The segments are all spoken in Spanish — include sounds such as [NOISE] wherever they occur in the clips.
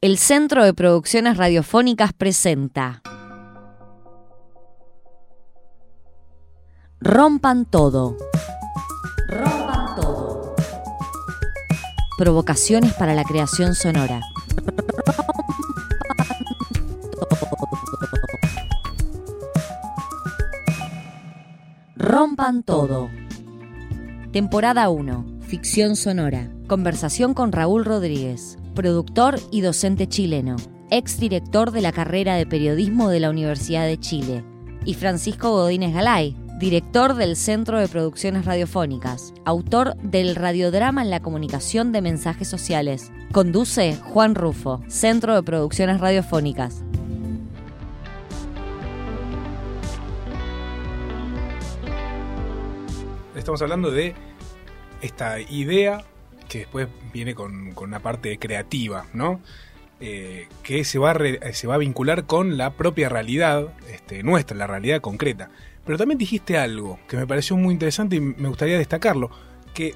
El Centro de Producciones Radiofónicas presenta Rompan todo. Rompan todo. Provocaciones para la creación sonora. Rompan todo. Temporada 1. Ficción sonora. Conversación con Raúl Rodríguez, productor y docente chileno, ex director de la carrera de periodismo de la Universidad de Chile, y Francisco Godínez Galay, director del Centro de Producciones Radiofónicas, autor del radiodrama en la comunicación de mensajes sociales. Conduce Juan Rufo, Centro de Producciones Radiofónicas. Estamos hablando de esta idea que después viene con, con una parte creativa, ¿no? Eh, que se va, a re- se va a vincular con la propia realidad, este, nuestra, la realidad concreta. Pero también dijiste algo que me pareció muy interesante y me gustaría destacarlo, que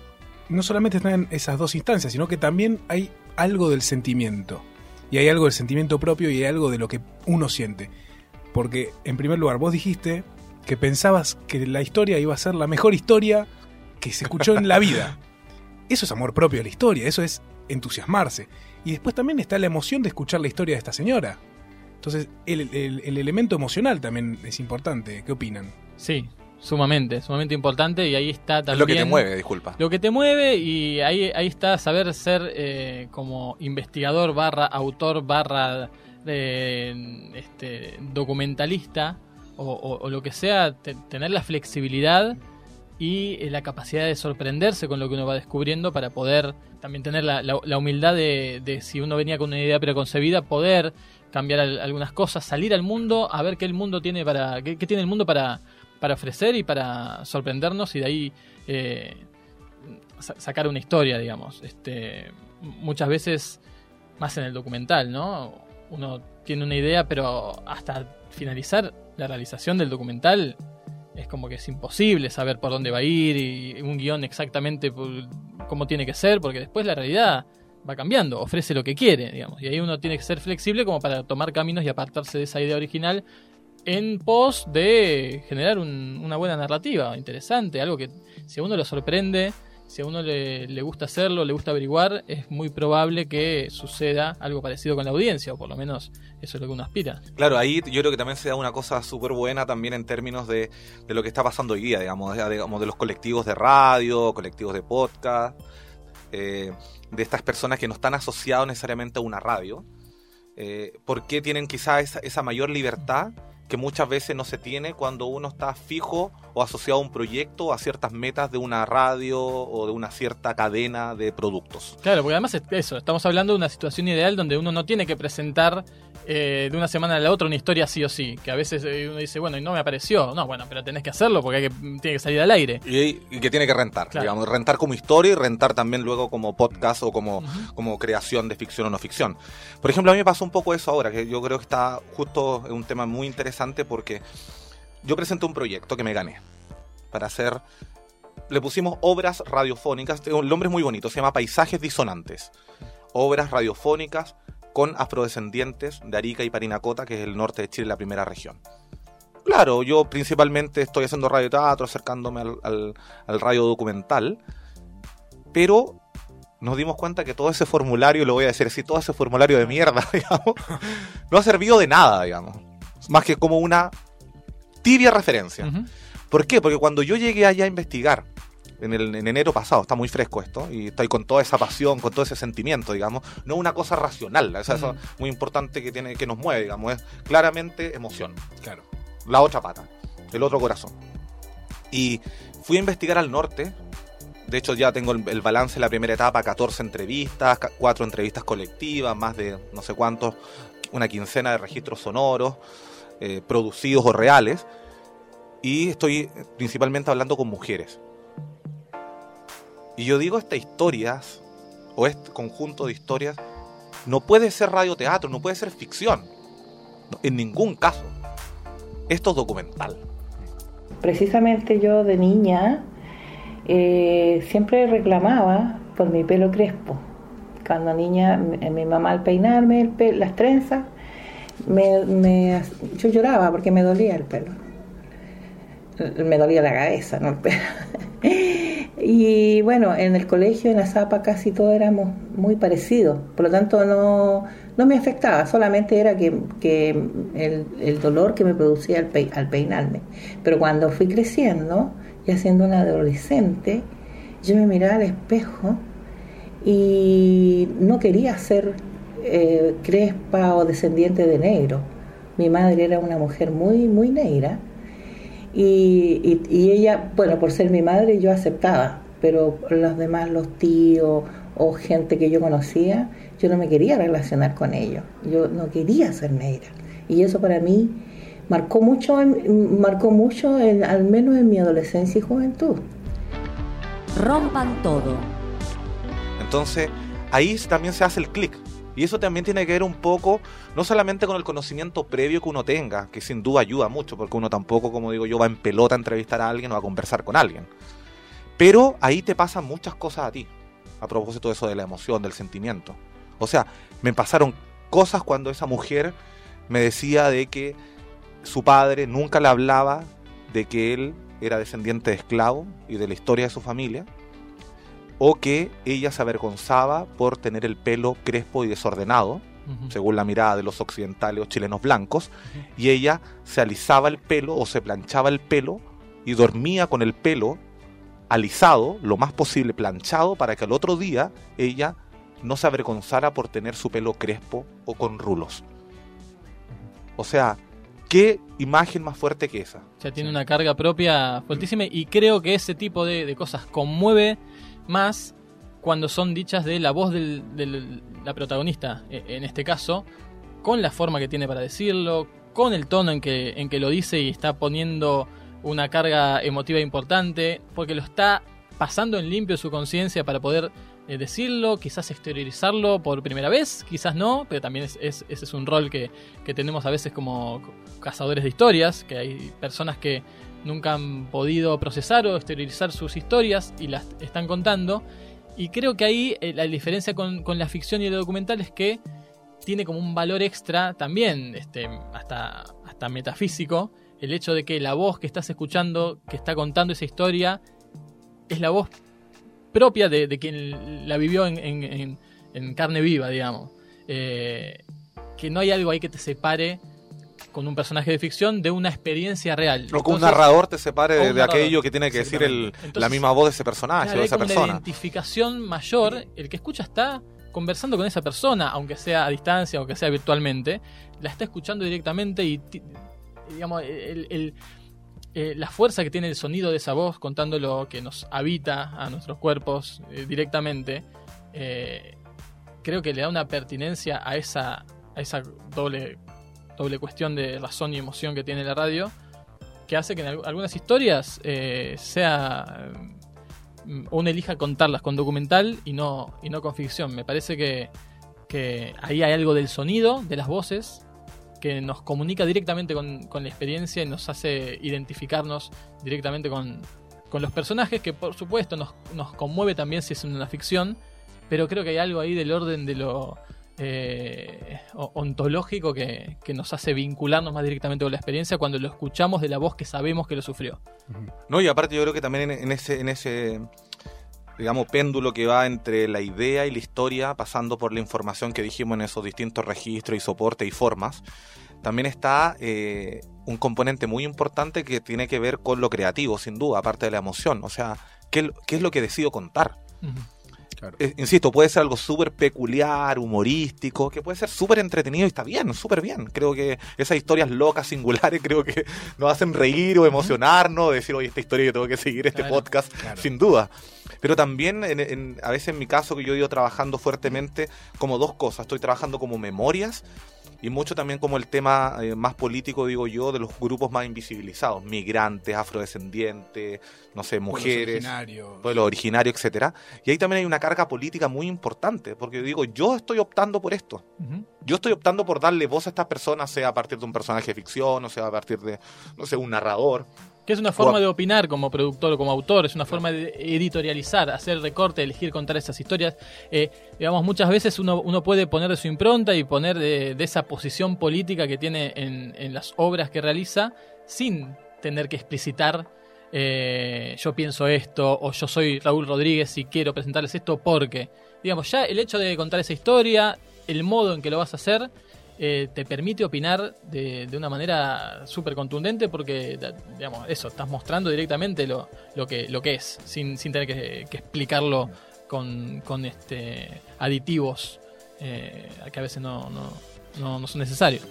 no solamente están esas dos instancias, sino que también hay algo del sentimiento. Y hay algo del sentimiento propio y hay algo de lo que uno siente. Porque, en primer lugar, vos dijiste que pensabas que la historia iba a ser la mejor historia que se escuchó en la vida. [LAUGHS] Eso es amor propio de la historia, eso es entusiasmarse. Y después también está la emoción de escuchar la historia de esta señora. Entonces, el, el- el elemento emocional también es importante. ¿Qué opinan? Sí, sumamente, sumamente importante y ahí está Es también... lo que te mueve, disculpa. Lo que te mueve y ahí, ahí está saber ser eh, como investigador barra autor barra eh, este, documentalista o, o- o lo que sea, te- tener la flexibilidad y eh, la capacidad de sorprenderse con lo que uno va descubriendo para poder también tener la, humildad de, de si uno venía con una idea preconcebida, poder cambiar al- algunas cosas, salir al mundo a ver qué el mundo tiene para qué, tiene el mundo para, para ofrecer y para sorprendernos y de ahí eh, sa- sacar una historia, digamos. Este, muchas veces, más en el documental, ¿no? Uno tiene una idea, pero hasta finalizar la realización del documental es como que es imposible saber por dónde va a ir y un guion exactamente cómo tiene que ser, porque después la realidad va cambiando, ofrece lo que quiere, digamos. Y ahí uno tiene que ser flexible como para tomar caminos y apartarse de esa idea original en pos de generar un- una buena narrativa, interesante, algo que si a uno lo sorprende, si a uno le, le gusta hacerlo, le gusta averiguar, es muy probable que suceda algo parecido con la audiencia, o por lo menos eso es lo que uno aspira. Claro, ahí yo creo que también se da una cosa súper buena también en términos de, de lo que está pasando hoy día, digamos, de, digamos, de los colectivos de radio, colectivos de podcast, eh, de estas personas que no están asociados necesariamente a una radio. Eh, ¿Por qué tienen quizá esa, esa mayor libertad que muchas veces no se tiene cuando uno está fijo o asociado a un proyecto a ciertas metas de una radio o de una cierta cadena de productos? Claro, porque además es eso, estamos hablando de una situación ideal donde uno no tiene que presentar eh, de una semana a la otra una historia sí o sí, que a veces eh, uno dice, bueno, y no me apareció, no, bueno, pero tenés que hacerlo porque hay que, tiene que salir al aire. Y, y que tiene que rentar, Claro. digamos, rentar como historia y rentar también luego como podcast o como, como creación de ficción o no ficción. Por ejemplo, a mí me pasó un poco eso ahora, que yo creo que está justo en un tema muy interesante porque yo presenté un proyecto que me gané para hacer, le pusimos obras radiofónicas, el nombre es muy bonito, se llama Paisajes Disonantes, obras radiofónicas con afrodescendientes de Arica y Parinacota, que es el norte de Chile, la primera región. Claro, yo principalmente estoy haciendo radioteatro, acercándome al, al, radio documental, pero nos dimos cuenta que todo ese formulario, lo voy a decir así, todo ese formulario de mierda, [LAUGHS] digamos, no ha servido de nada, digamos, más que como una tibia referencia. ¿Por qué? Porque cuando yo llegué allá a investigar, en, el, en enero pasado, está muy fresco esto, y estoy con toda esa pasión, con todo ese sentimiento, digamos, no una cosa racional, o sea, eso es muy importante que, tiene, que nos mueve, digamos, es claramente emoción Claro. la otra pata, el otro corazón. Y fui a investigar al norte. De hecho, ya tengo el, el balance de la primera etapa: 14 entrevistas, 4 entrevistas colectivas, más de no sé cuántos, una quincena de registros sonoros, eh, producidos o reales. Y estoy principalmente hablando con mujeres. Y yo digo, estas historias, o este conjunto de historias, no puede ser radioteatro, no puede ser ficción. En ningún caso esto es documental. Precisamente yo de niña eh, siempre reclamaba por mi pelo crespo. cuando niña, mi, mamá al peinarme el las trenzas, me, me- yo lloraba porque me dolía el pelo. Me dolía la cabeza, no el [LAUGHS] pelo. Y bueno, en el colegio, en la Zapa, casi todos éramos muy parecidos. Por lo tanto, no, no me afectaba, solamente era que, que el, el dolor que me producía al, pei- al peinarme. Pero cuando fui creciendo, ya siendo una adolescente, yo me miraba al espejo y no quería ser eh, crespa o descendiente de negro. Mi madre era una mujer muy, muy negra y, y- y ella, bueno, por ser mi madre yo aceptaba, pero los demás, los tíos o gente que yo conocía, yo no me quería relacionar con ellos. Yo no quería ser negra. Y eso para mí marcó mucho, en- marcó mucho en- al menos en mi adolescencia y juventud. Rompan todo. Entonces, ahí también se hace el clic. Y eso también tiene que ver un poco, no solamente con el conocimiento previo que uno tenga, que sin duda ayuda mucho, porque uno tampoco, como digo yo, va en pelota a entrevistar a alguien o a conversar con alguien. Pero ahí te pasan muchas cosas a ti, a propósito de eso de la emoción, del sentimiento. O sea, me pasaron cosas cuando esa mujer me decía de que su padre nunca le hablaba de que él era descendiente de esclavo y de la historia de su familia, o que ella se avergonzaba por tener el pelo crespo y desordenado, según la mirada de los occidentales o chilenos blancos, y ella se alisaba el pelo o se planchaba el pelo y dormía con el pelo alisado, lo más posible planchado, para que al otro día ella no se avergonzara por tener su pelo crespo o con rulos. O sea, ¿qué imagen más fuerte que esa? O sea, tiene una carga propia fuertísima y creo que ese tipo de, de cosas conmueve más cuando son dichas de la voz de la protagonista, e- en este caso, con la forma que tiene para decirlo, con el tono en que, en que lo dice y está poniendo una carga emotiva importante, porque lo está pasando en limpio su conciencia para poder eh, decirlo, quizás exteriorizarlo por primera vez, quizás no, pero también es- ese es un rol que, que tenemos a veces como cazadores de historias, que hay personas que nunca han podido procesar o exteriorizar sus historias y las están contando. Y creo que ahí eh, la diferencia con, con la ficción y el documental es que tiene como un valor extra también, este, hasta, hasta metafísico, el hecho de que la voz que estás escuchando, que está contando esa historia, es la voz propia de, de quien la vivió en, en- carne viva, digamos. Eh, que no hay algo ahí que te separe con un personaje de ficción de una experiencia real. O que un narrador te separe de, narrador, aquello que tiene que decir el- la misma voz de ese personaje Claro, o de esa como una persona. identificación mayor. El que escucha está conversando con esa persona, aunque sea a distancia, aunque sea virtualmente, la está escuchando directamente y, digamos, el- el- eh, la fuerza que tiene el sonido de esa voz contando lo que nos habita a nuestros cuerpos eh, directamente, eh, creo que le da una pertinencia a esa, a esa doble, doble cuestión de razón y emoción que tiene la radio, que hace que en al- algunas historias eh, sea mm, uno elija contarlas con documental y no, y no con ficción. Me parece que, que ahí hay algo del sonido, de las voces, que nos comunica directamente con, con la experiencia y nos hace identificarnos directamente con, con los personajes, que por supuesto nos, nos conmueve también si es una ficción, pero creo que hay algo ahí del orden de lo eh, ontológico que, que nos hace vincularnos más directamente con la experiencia cuando lo escuchamos de la voz que sabemos que lo sufrió. No, y aparte yo creo que también en, en ese, en ese, digamos, péndulo que va entre la idea y la historia, pasando por la información que dijimos en esos distintos registros y soportes y formas, también está eh, un componente muy importante que tiene que ver con lo creativo, sin duda, aparte de la emoción. O sea, ¿qué, qué es lo que decido contar? Ujú. Claro. Eh, insisto, puede ser algo súper peculiar, humorístico, que puede ser súper entretenido y está bien, súper bien. Creo que esas historias locas, singulares, creo que nos hacen reír o emocionarnos, decir, oye, esta historia yo tengo que seguir este Claro, podcast, claro. sin duda. Pero también, en- en- a veces en mi caso, que yo he ido trabajando fuertemente como dos cosas. Estoy trabajando como memorias y mucho también como el tema eh, más político, digo yo, de los grupos más invisibilizados, migrantes, afrodescendientes, no sé, Pueblos mujeres originarios. pueblo originario, etcétera. Y ahí también hay una carga política muy importante, porque digo, yo estoy optando por esto. Yo estoy optando por darle voz a estas personas, sea a partir de un personaje de ficción, o sea a partir de, no sé, un narrador. Que es una forma de opinar como productor o como autor, es una forma de editorializar, hacer recorte, elegir contar esas historias. Eh, digamos, muchas veces uno, uno puede poner de su impronta y poner de, esa posición política que tiene en, en, las obras que realiza sin tener que explicitar eh, yo pienso esto o yo soy Raúl Rodríguez y quiero presentarles esto porque, digamos, ya el hecho de contar esa historia, el modo en que lo vas a hacer, eh, te permite opinar de, de una manera súper contundente porque, digamos, eso, estás mostrando directamente lo, lo, que, lo que es, sin, sin tener que, explicarlo con, con, este, aditivos eh, que a veces no, no, no, no son necesarios.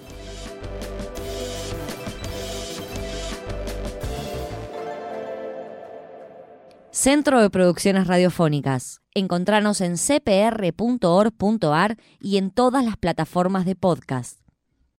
Centro de Producciones Radiofónicas. Encontranos en cpr.org.ar y en todas las plataformas de podcast.